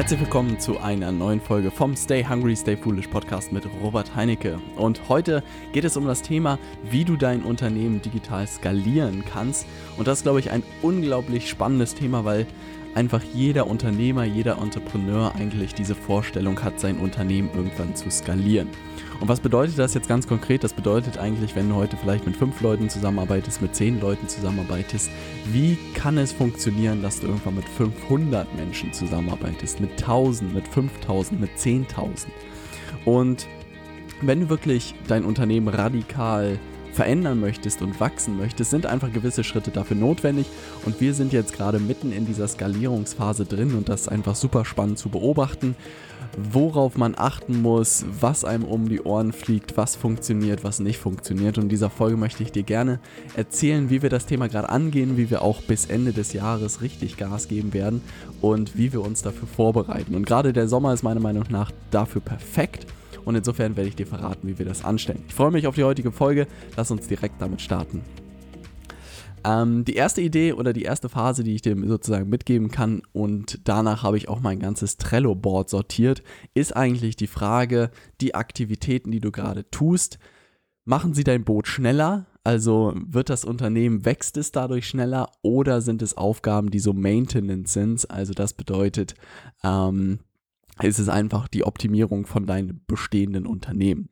Herzlich willkommen zu einer neuen Folge vom Stay Hungry, Stay Foolish Podcast mit Robert Heinecke. Und heute geht es um das Thema, wie du dein Unternehmen digital skalieren kannst. Und das ist, glaube ich, ein unglaublich spannendes Thema, weil einfach jeder Unternehmer, jeder Entrepreneur eigentlich diese Vorstellung hat, sein Unternehmen irgendwann zu skalieren. Und was bedeutet das jetzt ganz konkret? Das bedeutet eigentlich, wenn du heute vielleicht mit fünf Leuten zusammenarbeitest, mit zehn Leuten zusammenarbeitest, wie kann es funktionieren, dass du irgendwann mit 500 Menschen zusammenarbeitest, mit 1000, mit 5000, mit 10.000? Und wenn du wirklich dein Unternehmen radikal verändern möchtest und wachsen möchtest, sind einfach gewisse Schritte dafür notwendig. Und wir sind jetzt gerade mitten in dieser Skalierungsphase drin und das ist einfach super spannend zu beobachten, worauf man achten muss, was einem um die Ohren fliegt, was funktioniert, was nicht funktioniert. Und in dieser Folge möchte ich dir gerne erzählen, wie wir das Thema gerade angehen, wie wir auch bis Ende des Jahres richtig Gas geben werden und wie wir uns dafür vorbereiten. Und gerade der Sommer ist meiner Meinung nach dafür perfekt und insofern werde ich dir verraten, wie wir das anstellen. Ich freue mich auf die heutige Folge. Lass uns direkt damit starten. Ähm, die erste Idee oder die erste Phase, die ich dir sozusagen mitgeben kann und danach habe ich auch mein ganzes Trello-Board sortiert, ist eigentlich die Frage, die Aktivitäten, die du gerade tust, machen sie dein Boot schneller? Also wird das Unternehmen, wächst es dadurch schneller oder sind es Aufgaben, die so Maintenance sind? Also das bedeutet, ähm, ist es einfach die Optimierung von deinem bestehenden Unternehmen.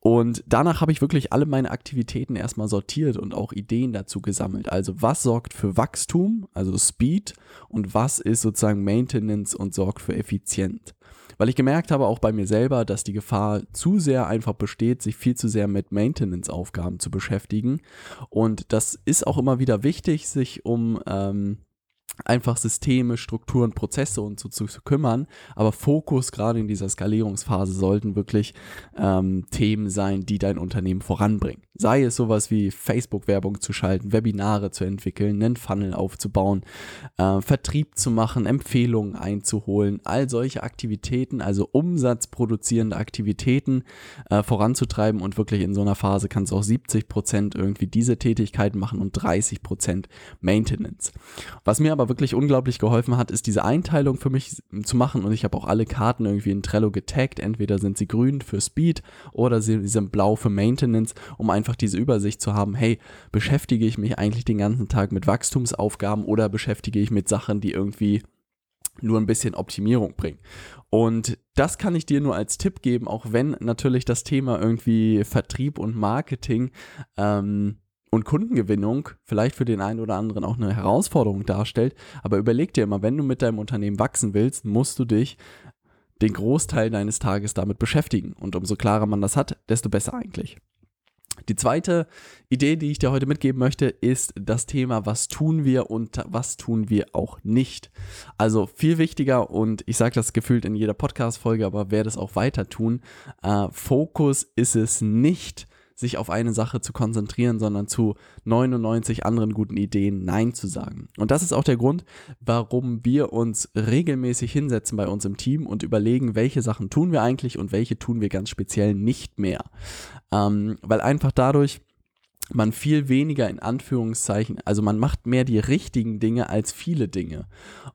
Und danach habe ich wirklich alle meine Aktivitäten erstmal sortiert und auch Ideen dazu gesammelt. Also was sorgt für Wachstum, also Speed, und was ist sozusagen Maintenance und sorgt für Effizienz. Weil ich gemerkt habe, auch bei mir selber, dass die Gefahr zu sehr einfach besteht, sich viel zu sehr mit Maintenance-Aufgaben zu beschäftigen. Und das ist auch immer wieder wichtig, sich um ähm, einfach Systeme, Strukturen, Prozesse und so zu, zu kümmern. Aber Fokus gerade in dieser Skalierungsphase sollten wirklich ähm, Themen sein, die dein Unternehmen voranbringen. Sei es sowas wie Facebook-Werbung zu schalten, Webinare zu entwickeln, einen Funnel aufzubauen, äh, Vertrieb zu machen, Empfehlungen einzuholen, all solche Aktivitäten, also umsatzproduzierende Aktivitäten äh, voranzutreiben und wirklich in so einer Phase kannst du auch 70 Prozent irgendwie diese Tätigkeiten machen und 30 Prozent Maintenance. Was mir aber wirklich unglaublich geholfen hat, ist diese Einteilung für mich zu machen und ich habe auch alle Karten irgendwie in Trello getaggt. Entweder sind sie grün für Speed oder sie sind blau für Maintenance, um einfach diese Übersicht zu haben, hey, beschäftige ich mich eigentlich den ganzen Tag mit Wachstumsaufgaben oder beschäftige ich mit Sachen, die irgendwie nur ein bisschen Optimierung bringen. Und das kann ich dir nur als Tipp geben, auch wenn natürlich das Thema irgendwie Vertrieb und Marketing ähm, und Kundengewinnung vielleicht für den einen oder anderen auch eine Herausforderung darstellt. Aber überleg dir immer, wenn du mit deinem Unternehmen wachsen willst, musst du dich den Großteil deines Tages damit beschäftigen. Und umso klarer man das hat, desto besser eigentlich. Die zweite Idee, die ich dir heute mitgeben möchte, ist das Thema, was tun wir und was tun wir auch nicht. Also viel wichtiger und ich sage das gefühlt in jeder Podcast-Folge, aber werde es auch weiter tun. Äh, Fokus ist es nicht, sich auf eine Sache zu konzentrieren, sondern zu 99 anderen guten Ideen Nein zu sagen. Und das ist auch der Grund, warum wir uns regelmäßig hinsetzen bei uns im Team und überlegen, welche Sachen tun wir eigentlich und welche tun wir ganz speziell nicht mehr. Ähm, weil einfach dadurch man viel weniger in Anführungszeichen, also man macht mehr die richtigen Dinge als viele Dinge.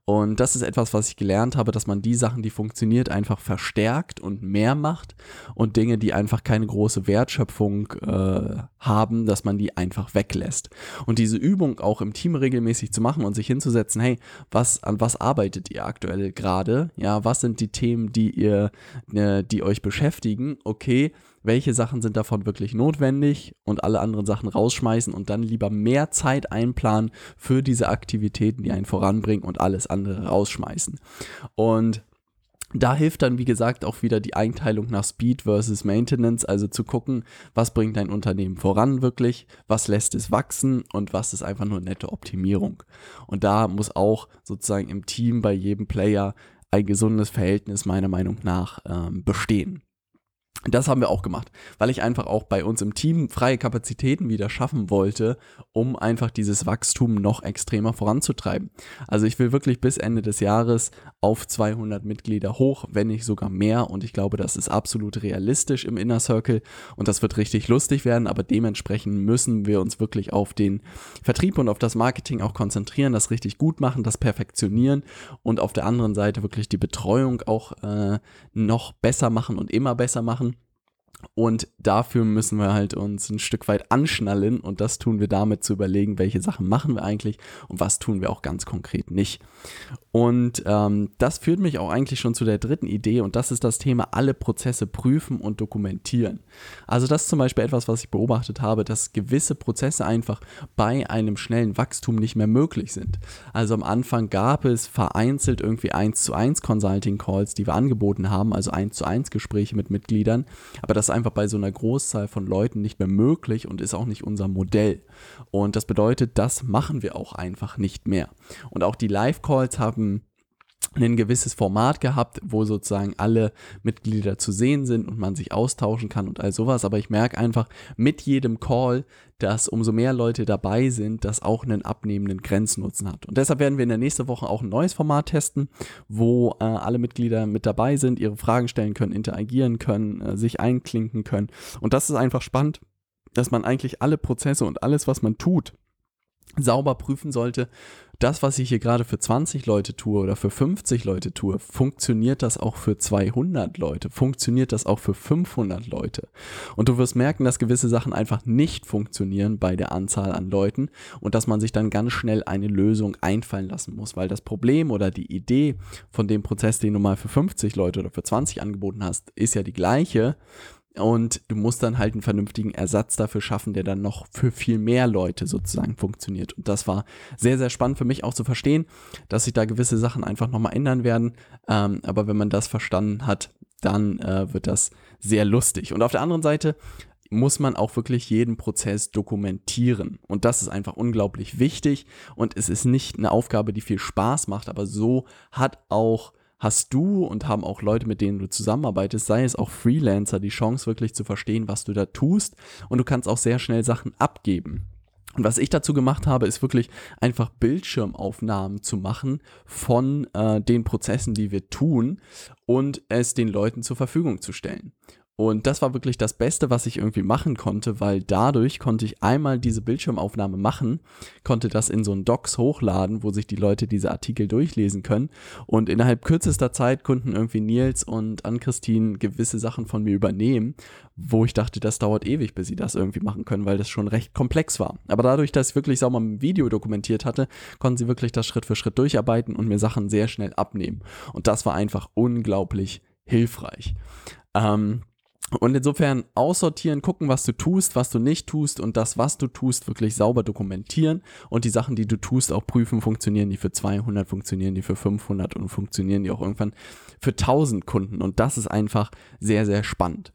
Und das ist etwas, was ich gelernt habe, dass man die Sachen, die funktioniert, einfach verstärkt und mehr macht und Dinge, die einfach keine große Wertschöpfung äh, haben, dass man die einfach weglässt. Und diese Übung auch im Team regelmäßig zu machen und sich hinzusetzen, hey, was, an was arbeitet ihr aktuell gerade? Ja, was sind die Themen, die ihr, äh, die euch beschäftigen? Okay, welche Sachen sind davon wirklich notwendig und alle anderen Sachen rausschmeißen und dann lieber mehr Zeit einplanen für diese Aktivitäten, die einen voranbringen und alles andere rausschmeißen. Und da hilft dann, wie gesagt, auch wieder die Einteilung nach Speed versus Maintenance, also zu gucken, was bringt dein Unternehmen voran wirklich, was lässt es wachsen und was ist einfach nur nette Optimierung. Und da muss auch sozusagen im Team bei jedem Player ein gesundes Verhältnis meiner Meinung nach ähm, bestehen. Das haben wir auch gemacht, weil ich einfach auch bei uns im Team freie Kapazitäten wieder schaffen wollte, um einfach dieses Wachstum noch extremer voranzutreiben. Also ich will wirklich bis Ende des Jahres auf 200 Mitglieder hoch, wenn nicht sogar mehr. Und ich glaube, das ist absolut realistisch im Inner Circle und das wird richtig lustig werden. Aber dementsprechend müssen wir uns wirklich auf den Vertrieb und auf das Marketing auch konzentrieren, das richtig gut machen, das perfektionieren und auf der anderen Seite wirklich die Betreuung auch äh, noch besser machen und immer besser machen. Und dafür müssen wir halt uns ein Stück weit anschnallen und das tun wir damit zu überlegen, welche Sachen machen wir eigentlich und was tun wir auch ganz konkret nicht. Und ähm, das führt mich auch eigentlich schon zu der dritten Idee und das ist das Thema alle Prozesse prüfen und dokumentieren. Also das ist zum Beispiel etwas, was ich beobachtet habe, dass gewisse Prozesse einfach bei einem schnellen Wachstum nicht mehr möglich sind. Also am Anfang gab es vereinzelt irgendwie 1 zu 1 Consulting Calls, die wir angeboten haben, also 1 zu 1 Gespräche mit Mitgliedern, aber das einfach bei so einer Großzahl von Leuten nicht mehr möglich und ist auch nicht unser Modell. Und das bedeutet, das machen wir auch einfach nicht mehr. Und auch die Live-Calls haben ein gewisses Format gehabt, wo sozusagen alle Mitglieder zu sehen sind und man sich austauschen kann und all sowas. Aber ich merke einfach mit jedem Call, dass umso mehr Leute dabei sind, das auch einen abnehmenden Grenznutzen hat. Und deshalb werden wir in der nächsten Woche auch ein neues Format testen, wo äh, alle Mitglieder mit dabei sind, ihre Fragen stellen können, interagieren können, äh, sich einklinken können. Und das ist einfach spannend, dass man eigentlich alle Prozesse und alles, was man tut, sauber prüfen sollte, das, was ich hier gerade für 20 Leute tue oder für 50 Leute tue, funktioniert das auch für 200 Leute? Funktioniert das auch für 500 Leute? Und du wirst merken, dass gewisse Sachen einfach nicht funktionieren bei der Anzahl an Leuten und dass man sich dann ganz schnell eine Lösung einfallen lassen muss, weil das Problem oder die Idee von dem Prozess, den du mal für 50 Leute oder für 20 angeboten hast, ist ja die gleiche. Und du musst dann halt einen vernünftigen Ersatz dafür schaffen, der dann noch für viel mehr Leute sozusagen funktioniert. Und das war sehr, sehr spannend für mich auch zu verstehen, dass sich da gewisse Sachen einfach nochmal ändern werden. Ähm, aber wenn man das verstanden hat, dann äh, wird das sehr lustig. Und auf der anderen Seite muss man auch wirklich jeden Prozess dokumentieren. Und das ist einfach unglaublich wichtig. Und es ist nicht eine Aufgabe, die viel Spaß macht, aber so hat auch hast du und haben auch Leute, mit denen du zusammenarbeitest, sei es auch Freelancer, die Chance wirklich zu verstehen, was du da tust und du kannst auch sehr schnell Sachen abgeben. Und was ich dazu gemacht habe, ist wirklich einfach Bildschirmaufnahmen zu machen von äh, den Prozessen, die wir tun und es den Leuten zur Verfügung zu stellen. Und das war wirklich das Beste, was ich irgendwie machen konnte, weil dadurch konnte ich einmal diese Bildschirmaufnahme machen, konnte das in so einen Docs hochladen, wo sich die Leute diese Artikel durchlesen können. Und innerhalb kürzester Zeit konnten irgendwie Nils und Ann-Christine gewisse Sachen von mir übernehmen, wo ich dachte, das dauert ewig, bis sie das irgendwie machen können, weil das schon recht komplex war. Aber dadurch, dass ich wirklich sauber im Video dokumentiert hatte, konnten sie wirklich das Schritt für Schritt durcharbeiten und mir Sachen sehr schnell abnehmen. Und das war einfach unglaublich hilfreich. Ähm, und insofern aussortieren, gucken, was du tust, was du nicht tust und das, was du tust, wirklich sauber dokumentieren und die Sachen, die du tust, auch prüfen, funktionieren die für 200, funktionieren die für 500 und funktionieren die auch irgendwann für 1000 Kunden. Und das ist einfach sehr, sehr spannend.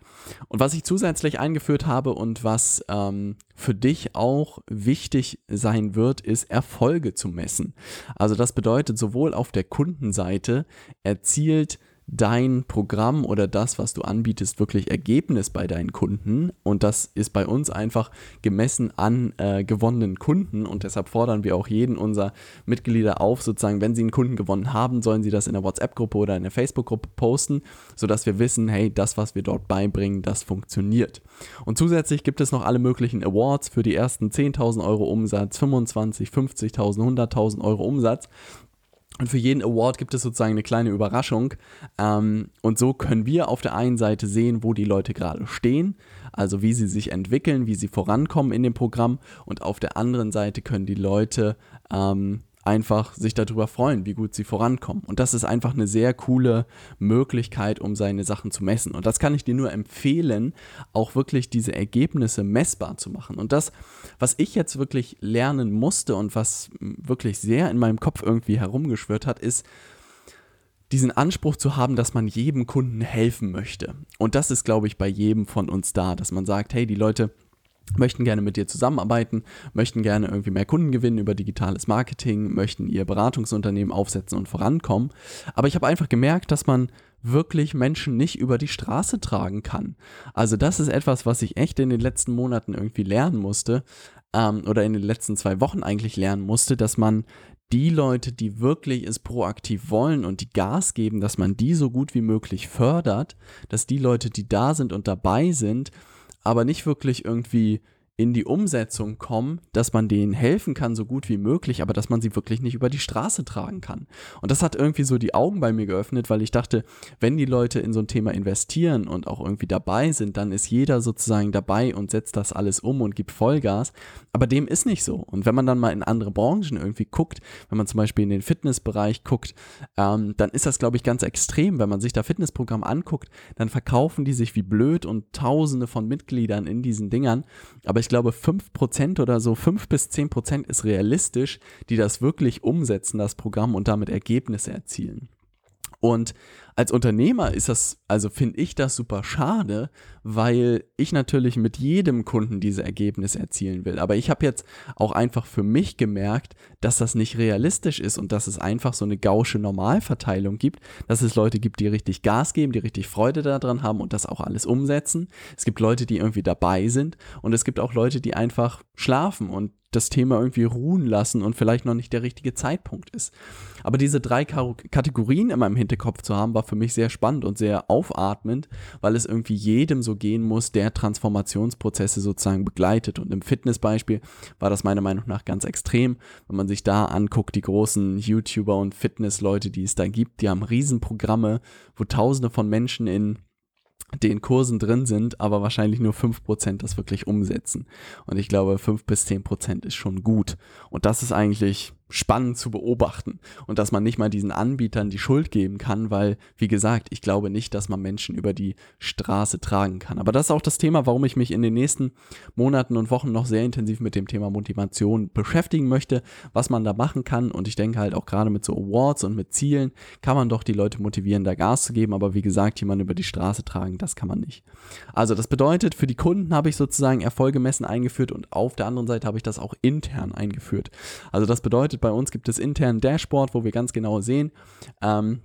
Und was ich zusätzlich eingeführt habe und was ähm, für dich auch wichtig sein wird, ist Erfolge zu messen. Also das bedeutet sowohl auf der Kundenseite erzielt dein Programm oder das, was du anbietest, wirklich Ergebnis bei deinen Kunden. Und das ist bei uns einfach gemessen an äh, gewonnenen Kunden. Und deshalb fordern wir auch jeden unserer Mitglieder auf, sozusagen, wenn sie einen Kunden gewonnen haben, sollen sie das in der WhatsApp-Gruppe oder in der Facebook-Gruppe posten, sodass wir wissen, hey, das, was wir dort beibringen, das funktioniert. Und zusätzlich gibt es noch alle möglichen Awards für die ersten 10.000 Euro Umsatz, 25, 50.000, 100.000 Euro Umsatz. Und für jeden Award gibt es sozusagen eine kleine Überraschung. Ähm, und so können wir auf der einen Seite sehen, wo die Leute gerade stehen, also wie sie sich entwickeln, wie sie vorankommen in dem Programm. Und auf der anderen Seite können die Leute ähm, einfach sich darüber freuen, wie gut sie vorankommen. Und das ist einfach eine sehr coole Möglichkeit, um seine Sachen zu messen. Und das kann ich dir nur empfehlen, auch wirklich diese Ergebnisse messbar zu machen. Und das, was ich jetzt wirklich lernen musste und was wirklich sehr in meinem Kopf irgendwie herumgeschwört hat, ist, diesen Anspruch zu haben, dass man jedem Kunden helfen möchte. Und das ist, glaube ich, bei jedem von uns da, dass man sagt, hey, die Leute möchten gerne mit dir zusammenarbeiten, möchten gerne irgendwie mehr Kunden gewinnen über digitales Marketing, möchten ihr Beratungsunternehmen aufsetzen und vorankommen. Aber ich habe einfach gemerkt, dass man wirklich Menschen nicht über die Straße tragen kann. Also das ist etwas, was ich echt in den letzten Monaten irgendwie lernen musste ähm, oder in den letzten zwei Wochen eigentlich lernen musste, dass man die Leute, die wirklich es proaktiv wollen und die Gas geben, dass man die so gut wie möglich fördert, dass die Leute, die da sind und dabei sind, aber nicht wirklich irgendwie in die Umsetzung kommen, dass man denen helfen kann, so gut wie möglich, aber dass man sie wirklich nicht über die Straße tragen kann. Und das hat irgendwie so die Augen bei mir geöffnet, weil ich dachte, wenn die Leute in so ein Thema investieren und auch irgendwie dabei sind, dann ist jeder sozusagen dabei und setzt das alles um und gibt Vollgas. Aber dem ist nicht so. Und wenn man dann mal in andere Branchen irgendwie guckt, wenn man zum Beispiel in den Fitnessbereich guckt, ähm, dann ist das, glaube ich, ganz extrem. Wenn man sich da Fitnessprogramm anguckt, dann verkaufen die sich wie blöd und tausende von Mitgliedern in diesen Dingern. Aber ich ich glaube, 5% oder so, 5 bis 10% ist realistisch, die das wirklich umsetzen, das Programm und damit Ergebnisse erzielen. Und als Unternehmer ist das, also finde ich das super schade, weil ich natürlich mit jedem Kunden diese Ergebnisse erzielen will. Aber ich habe jetzt auch einfach für mich gemerkt, dass das nicht realistisch ist und dass es einfach so eine gausche Normalverteilung gibt, dass es Leute gibt, die richtig Gas geben, die richtig Freude daran haben und das auch alles umsetzen. Es gibt Leute, die irgendwie dabei sind und es gibt auch Leute, die einfach schlafen und das Thema irgendwie ruhen lassen und vielleicht noch nicht der richtige Zeitpunkt ist. Aber diese drei Kategorien in meinem Hinterkopf zu haben, war für mich sehr spannend und sehr aufatmend, weil es irgendwie jedem so gehen muss, der Transformationsprozesse sozusagen begleitet. Und im Fitnessbeispiel war das meiner Meinung nach ganz extrem. Wenn man sich da anguckt, die großen YouTuber und Fitnessleute, die es da gibt, die haben Riesenprogramme, wo Tausende von Menschen in den Kursen drin sind, aber wahrscheinlich nur 5% das wirklich umsetzen. Und ich glaube, 5 bis 10% ist schon gut. Und das ist eigentlich spannend zu beobachten und dass man nicht mal diesen Anbietern die Schuld geben kann, weil, wie gesagt, ich glaube nicht, dass man Menschen über die Straße tragen kann. Aber das ist auch das Thema, warum ich mich in den nächsten Monaten und Wochen noch sehr intensiv mit dem Thema Motivation beschäftigen möchte, was man da machen kann. Und ich denke halt auch gerade mit so Awards und mit Zielen kann man doch die Leute motivieren, da Gas zu geben. Aber wie gesagt, jemanden über die Straße tragen, das kann man nicht. Also das bedeutet, für die Kunden habe ich sozusagen Erfolge messen eingeführt und auf der anderen Seite habe ich das auch intern eingeführt. Also das bedeutet, bedeutet, bei uns gibt es intern Dashboard, wo wir ganz genau sehen, ähm,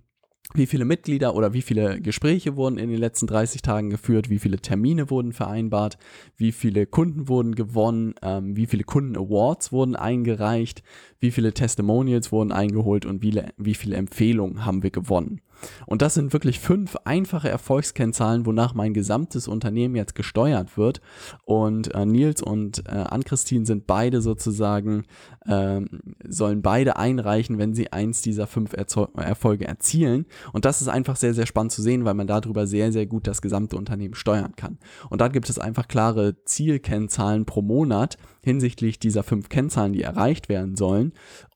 wie viele Mitglieder oder wie viele Gespräche wurden in den letzten 30 Tagen geführt, wie viele Termine wurden vereinbart, wie viele Kunden wurden gewonnen, ähm, wie viele Kunden-Awards wurden eingereicht, wie viele Testimonials wurden eingeholt und wie, wie viele Empfehlungen haben wir gewonnen. Und das sind wirklich fünf einfache Erfolgskennzahlen, wonach mein gesamtes Unternehmen jetzt gesteuert wird. Und äh, Nils und äh, Ann-Christine sind beide sozusagen, äh, sollen beide einreichen, wenn sie eins dieser fünf Erzo Erfolge erzielen. Und das ist einfach sehr, sehr spannend zu sehen, weil man darüber sehr, sehr gut das gesamte Unternehmen steuern kann. Und dann gibt es einfach klare Zielkennzahlen pro Monat hinsichtlich dieser fünf Kennzahlen, die erreicht werden sollen.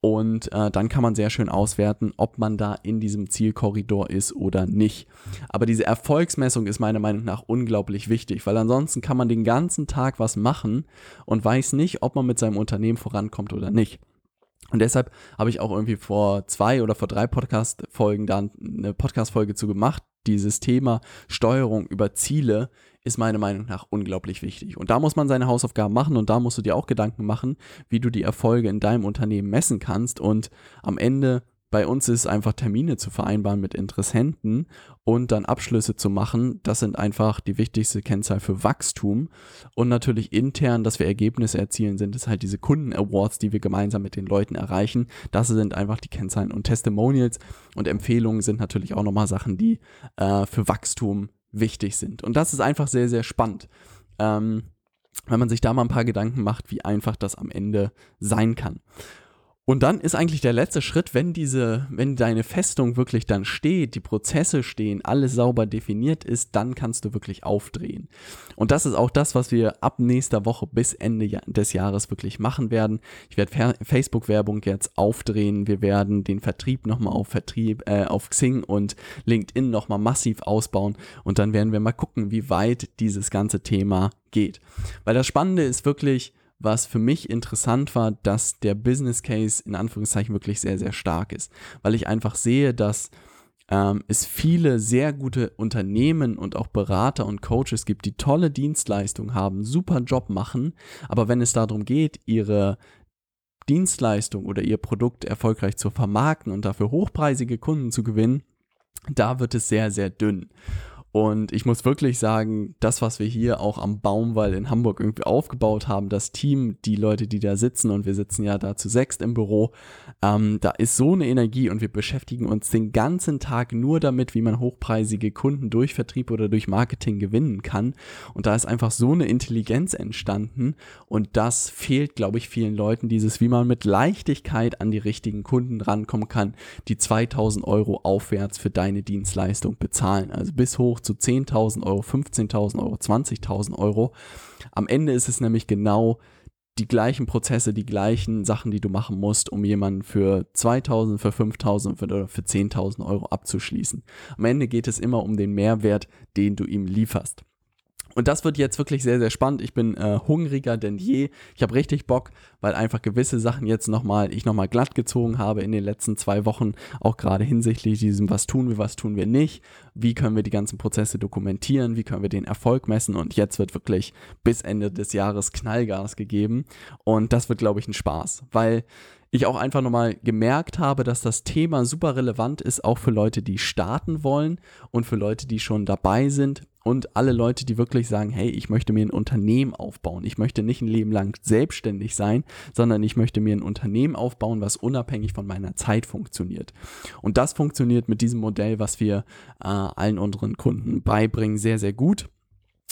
Und äh, dann kann man sehr schön auswerten, ob man da in diesem Zielkorridor ist oder nicht. Aber diese Erfolgsmessung ist meiner Meinung nach unglaublich wichtig, weil ansonsten kann man den ganzen Tag was machen und weiß nicht, ob man mit seinem Unternehmen vorankommt oder nicht. Und deshalb habe ich auch irgendwie vor zwei oder vor drei Podcast-Folgen da eine Podcast-Folge zu gemacht. Dieses Thema Steuerung über Ziele ist meiner Meinung nach unglaublich wichtig. Und da muss man seine Hausaufgaben machen und da musst du dir auch Gedanken machen, wie du die Erfolge in deinem Unternehmen messen kannst. Und am Ende bei uns ist einfach Termine zu vereinbaren mit Interessenten und dann Abschlüsse zu machen. Das sind einfach die wichtigste Kennzahl für Wachstum. Und natürlich intern, dass wir Ergebnisse erzielen, sind es halt diese Kunden-Awards, die wir gemeinsam mit den Leuten erreichen. Das sind einfach die Kennzahlen. Und Testimonials und Empfehlungen sind natürlich auch nochmal Sachen, die äh, für Wachstum wichtig sind. Und das ist einfach sehr, sehr spannend. Ähm, wenn man sich da mal ein paar Gedanken macht, wie einfach das am Ende sein kann. Und dann ist eigentlich der letzte Schritt, wenn diese, wenn deine Festung wirklich dann steht, die Prozesse stehen, alles sauber definiert ist, dann kannst du wirklich aufdrehen. Und das ist auch das, was wir ab nächster Woche bis Ende des Jahres wirklich machen werden. Ich werde Facebook-Werbung jetzt aufdrehen. Wir werden den Vertrieb nochmal auf Vertrieb, äh, auf Xing und LinkedIn nochmal massiv ausbauen. Und dann werden wir mal gucken, wie weit dieses ganze Thema geht. Weil das Spannende ist wirklich, was für mich interessant war, dass der Business Case in Anführungszeichen wirklich sehr, sehr stark ist, weil ich einfach sehe, dass ähm, es viele sehr gute Unternehmen und auch Berater und Coaches gibt, die tolle Dienstleistungen haben, super Job machen, aber wenn es darum geht, ihre Dienstleistung oder ihr Produkt erfolgreich zu vermarkten und dafür hochpreisige Kunden zu gewinnen, da wird es sehr, sehr dünn. Und ich muss wirklich sagen, das, was wir hier auch am Baumwall in Hamburg irgendwie aufgebaut haben, das Team, die Leute, die da sitzen, und wir sitzen ja da zu sechst im Büro, ähm, da ist so eine Energie und wir beschäftigen uns den ganzen Tag nur damit, wie man hochpreisige Kunden durch Vertrieb oder durch Marketing gewinnen kann. Und da ist einfach so eine Intelligenz entstanden und das fehlt, glaube ich, vielen Leuten, dieses, wie man mit Leichtigkeit an die richtigen Kunden rankommen kann, die 2000 Euro aufwärts für deine Dienstleistung bezahlen. Also bis hoch zu 10.000 Euro, 15.000 Euro, 20.000 Euro. Am Ende ist es nämlich genau die gleichen Prozesse, die gleichen Sachen, die du machen musst, um jemanden für 2000, für 5000 oder für 10.000 Euro abzuschließen. Am Ende geht es immer um den Mehrwert, den du ihm lieferst. Und das wird jetzt wirklich sehr, sehr spannend. Ich bin äh, hungriger denn je. Ich habe richtig Bock, weil einfach gewisse Sachen jetzt nochmal, ich nochmal glatt gezogen habe in den letzten zwei Wochen, auch gerade hinsichtlich diesem, was tun wir, was tun wir nicht, wie können wir die ganzen Prozesse dokumentieren, wie können wir den Erfolg messen? Und jetzt wird wirklich bis Ende des Jahres Knallgas gegeben. Und das wird, glaube ich, ein Spaß, weil ich auch einfach nochmal gemerkt habe, dass das Thema super relevant ist, auch für Leute, die starten wollen und für Leute, die schon dabei sind und alle Leute, die wirklich sagen, hey, ich möchte mir ein Unternehmen aufbauen. Ich möchte nicht ein Leben lang selbstständig sein, sondern ich möchte mir ein Unternehmen aufbauen, was unabhängig von meiner Zeit funktioniert. Und das funktioniert mit diesem Modell, was wir äh, allen unseren Kunden beibringen, sehr, sehr gut.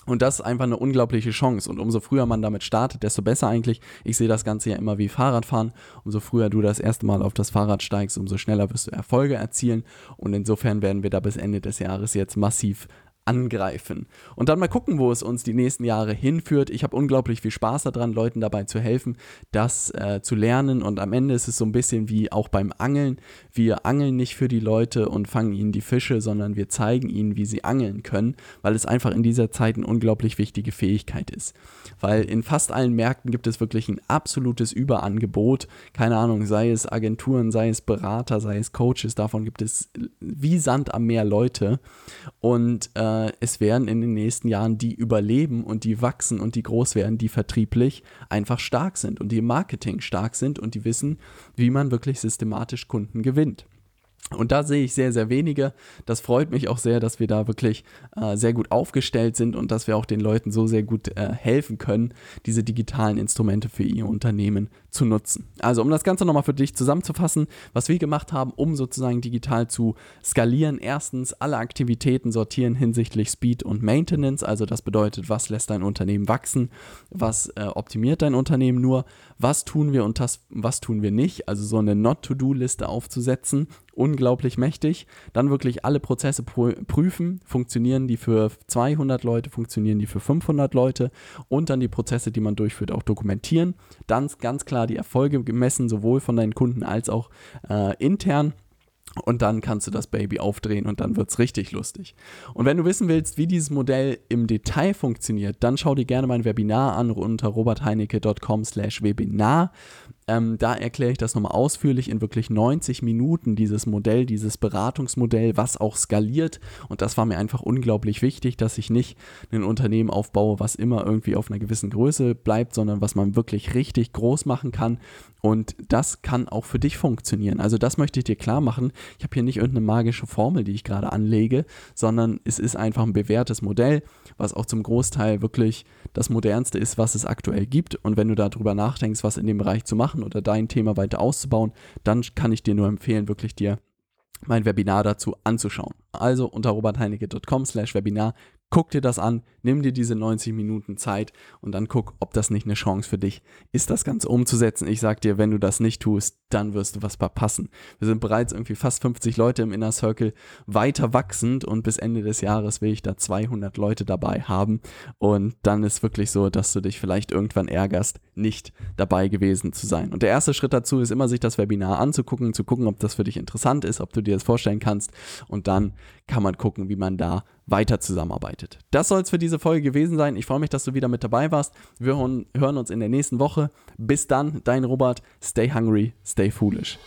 Und das ist einfach eine unglaubliche Chance. Und umso früher man damit startet, desto besser eigentlich. Ich sehe das Ganze ja immer wie Fahrradfahren. Umso früher du das erste Mal auf das Fahrrad steigst, umso schneller wirst du Erfolge erzielen. Und insofern werden wir da bis Ende des Jahres jetzt massiv angreifen. Und dann mal gucken, wo es uns die nächsten Jahre hinführt. Ich habe unglaublich viel Spaß daran, Leuten dabei zu helfen, das äh, zu lernen. Und am Ende ist es so ein bisschen wie auch beim Angeln. Wir angeln nicht für die Leute und fangen ihnen die Fische, sondern wir zeigen ihnen, wie sie angeln können, weil es einfach in dieser Zeit eine unglaublich wichtige Fähigkeit ist. Weil in fast allen Märkten gibt es wirklich ein absolutes Überangebot. Keine Ahnung, sei es Agenturen, sei es Berater, sei es Coaches, davon gibt es wie Sand am Meer Leute. Und äh, es werden in den nächsten Jahren die überleben und die wachsen und die groß werden, die vertrieblich einfach stark sind und die im Marketing stark sind und die wissen, wie man wirklich systematisch Kunden gewinnt. Und da sehe ich sehr, sehr wenige. Das freut mich auch sehr, dass wir da wirklich äh, sehr gut aufgestellt sind und dass wir auch den Leuten so sehr gut äh, helfen können, diese digitalen Instrumente für ihr Unternehmen zu nutzen. Also um das Ganze nochmal für dich zusammenzufassen, was wir gemacht haben, um sozusagen digital zu skalieren. Erstens alle Aktivitäten sortieren hinsichtlich Speed und Maintenance. Also das bedeutet, was lässt dein Unternehmen wachsen, was äh, optimiert dein Unternehmen nur, was tun wir und das, was tun wir nicht. Also so eine Not-to-Do-Liste aufzusetzen unglaublich mächtig. Dann wirklich alle Prozesse prüfen, funktionieren die für 200 Leute, funktionieren die für 500 Leute und dann die Prozesse, die man durchführt, auch dokumentieren. Dann ganz klar die Erfolge gemessen, sowohl von deinen Kunden als auch äh, intern. Und dann kannst du das Baby aufdrehen und dann wird es richtig lustig. Und wenn du wissen willst, wie dieses Modell im Detail funktioniert, dann schau dir gerne mein Webinar an unter robertheinecke.com slash Webinar. Ähm, da erkläre ich das nochmal ausführlich in wirklich 90 Minuten, dieses Modell, dieses Beratungsmodell, was auch skaliert. Und das war mir einfach unglaublich wichtig, dass ich nicht ein Unternehmen aufbaue, was immer irgendwie auf einer gewissen Größe bleibt, sondern was man wirklich richtig groß machen kann. Und das kann auch für dich funktionieren. Also das möchte ich dir klar machen. Ich habe hier nicht irgendeine magische Formel, die ich gerade anlege, sondern es ist einfach ein bewährtes Modell, was auch zum Großteil wirklich das modernste ist, was es aktuell gibt. Und wenn du darüber nachdenkst, was in dem Bereich zu machen, machen oder dein Thema weiter auszubauen, dann kann ich dir nur empfehlen, wirklich dir mein Webinar dazu anzuschauen. Also unter robertheinecke.com slash Webinar Guck dir das an, nimm dir diese 90 Minuten Zeit und dann guck, ob das nicht eine Chance für dich ist, das Ganze umzusetzen. Ich sag dir, wenn du das nicht tust, dann wirst du was verpassen. Wir sind bereits irgendwie fast 50 Leute im Inner Circle, weiter wachsend und bis Ende des Jahres will ich da 200 Leute dabei haben und dann ist wirklich so, dass du dich vielleicht irgendwann ärgerst, nicht dabei gewesen zu sein. Und der erste Schritt dazu ist immer, sich das Webinar anzugucken, zu gucken, ob das für dich interessant ist, ob du dir das vorstellen kannst und dann kann man gucken, wie man da weiter zusammenarbeitet. Das soll es für diese Folge gewesen sein. Ich freue mich, dass du wieder mit dabei warst. Wir hören uns in der nächsten Woche. Bis dann, dein Robert. Stay hungry, stay foolish.